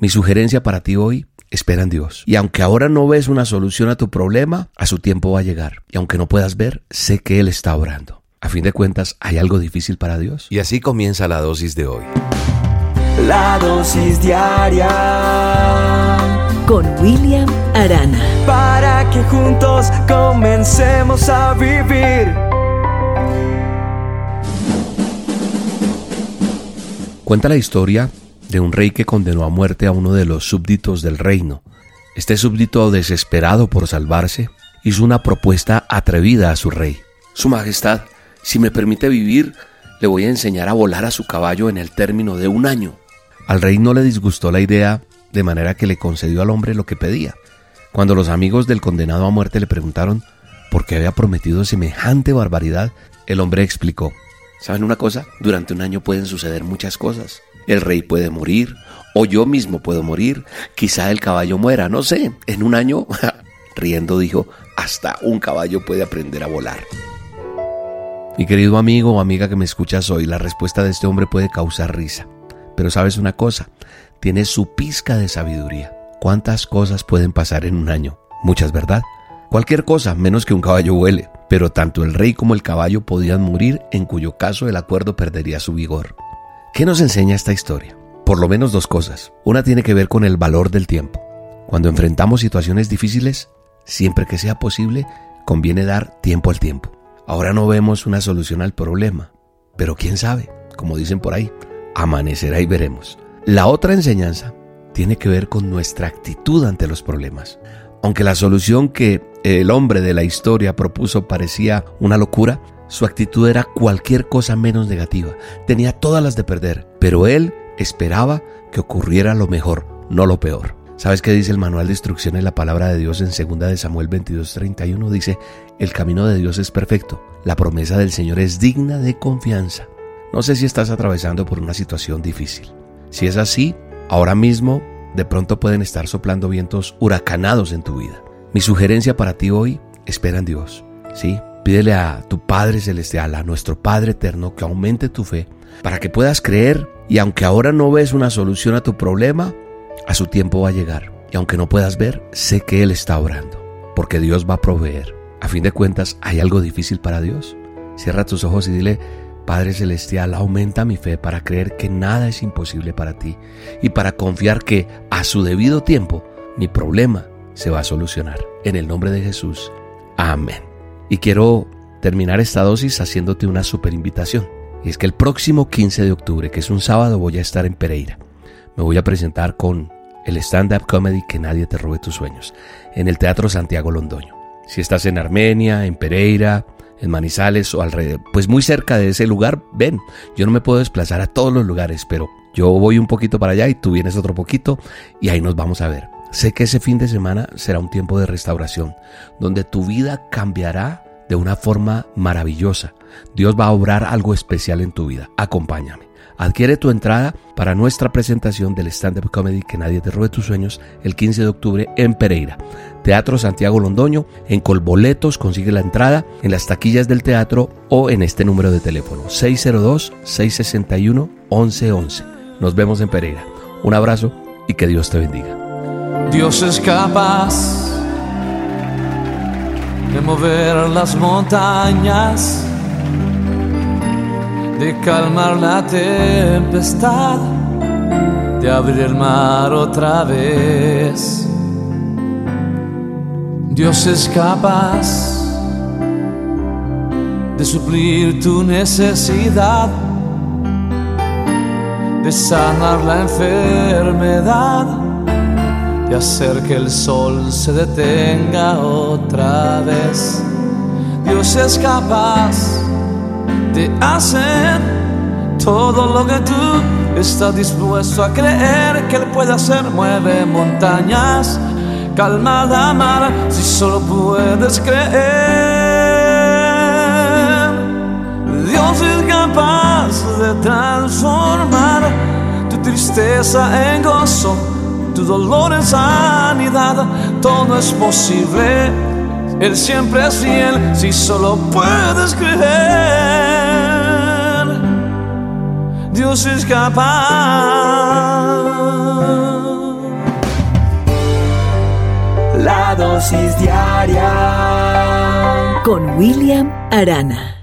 Mi sugerencia para ti hoy, espera en Dios. Y aunque ahora no ves una solución a tu problema, a su tiempo va a llegar. Y aunque no puedas ver, sé que Él está orando. A fin de cuentas, ¿hay algo difícil para Dios? Y así comienza la dosis de hoy. La dosis diaria con William Arana. Para que juntos comencemos a vivir. Cuenta la historia de un rey que condenó a muerte a uno de los súbditos del reino. Este súbdito, desesperado por salvarse, hizo una propuesta atrevida a su rey. Su Majestad, si me permite vivir, le voy a enseñar a volar a su caballo en el término de un año. Al rey no le disgustó la idea, de manera que le concedió al hombre lo que pedía. Cuando los amigos del condenado a muerte le preguntaron por qué había prometido semejante barbaridad, el hombre explicó, ¿saben una cosa? Durante un año pueden suceder muchas cosas. El rey puede morir, o yo mismo puedo morir, quizá el caballo muera, no sé, en un año, riendo dijo, hasta un caballo puede aprender a volar. Mi querido amigo o amiga que me escuchas hoy, la respuesta de este hombre puede causar risa. Pero sabes una cosa, tiene su pizca de sabiduría. ¿Cuántas cosas pueden pasar en un año? Muchas, ¿verdad? Cualquier cosa, menos que un caballo vuele. Pero tanto el rey como el caballo podían morir, en cuyo caso el acuerdo perdería su vigor. ¿Qué nos enseña esta historia? Por lo menos dos cosas. Una tiene que ver con el valor del tiempo. Cuando enfrentamos situaciones difíciles, siempre que sea posible, conviene dar tiempo al tiempo. Ahora no vemos una solución al problema, pero quién sabe, como dicen por ahí, amanecerá y veremos. La otra enseñanza tiene que ver con nuestra actitud ante los problemas. Aunque la solución que el hombre de la historia propuso parecía una locura, su actitud era cualquier cosa menos negativa. Tenía todas las de perder, pero él esperaba que ocurriera lo mejor, no lo peor. ¿Sabes qué dice el manual de instrucciones la palabra de Dios en 2 de Samuel 22:31? Dice, el camino de Dios es perfecto, la promesa del Señor es digna de confianza. No sé si estás atravesando por una situación difícil. Si es así, ahora mismo de pronto pueden estar soplando vientos huracanados en tu vida. Mi sugerencia para ti hoy, espera en Dios. ¿sí? Pídele a tu Padre Celestial, a nuestro Padre Eterno, que aumente tu fe para que puedas creer y aunque ahora no ves una solución a tu problema, a su tiempo va a llegar. Y aunque no puedas ver, sé que Él está orando, porque Dios va a proveer. A fin de cuentas, ¿hay algo difícil para Dios? Cierra tus ojos y dile, Padre Celestial, aumenta mi fe para creer que nada es imposible para ti y para confiar que a su debido tiempo mi problema se va a solucionar. En el nombre de Jesús. Amén. Y quiero terminar esta dosis haciéndote una super invitación. Y es que el próximo 15 de octubre, que es un sábado, voy a estar en Pereira. Me voy a presentar con el stand-up comedy Que nadie te robe tus sueños, en el Teatro Santiago Londoño. Si estás en Armenia, en Pereira, en Manizales o alrededor, pues muy cerca de ese lugar, ven. Yo no me puedo desplazar a todos los lugares, pero yo voy un poquito para allá y tú vienes otro poquito y ahí nos vamos a ver. Sé que ese fin de semana será un tiempo de restauración, donde tu vida cambiará de una forma maravillosa. Dios va a obrar algo especial en tu vida. Acompáñame. Adquiere tu entrada para nuestra presentación del stand-up comedy Que nadie te robe tus sueños el 15 de octubre en Pereira. Teatro Santiago Londoño, en Colboletos consigue la entrada en las taquillas del teatro o en este número de teléfono 602-661-1111. Nos vemos en Pereira. Un abrazo y que Dios te bendiga. Dios es capaz de mover las montañas, de calmar la tempestad, de abrir el mar otra vez. Dios es capaz de suplir tu necesidad, de sanar la enfermedad de hacer que el sol se detenga otra vez. Dios es capaz de hacer todo lo que tú estás dispuesto a creer que Él puede hacer. Mueve montañas, calma la mar, si solo puedes creer. Dios es capaz de transformar tu tristeza en gozo tu dolor es sanidad, todo es posible. Él siempre es fiel, si solo puedes creer, Dios es capaz. La dosis diaria con William Arana.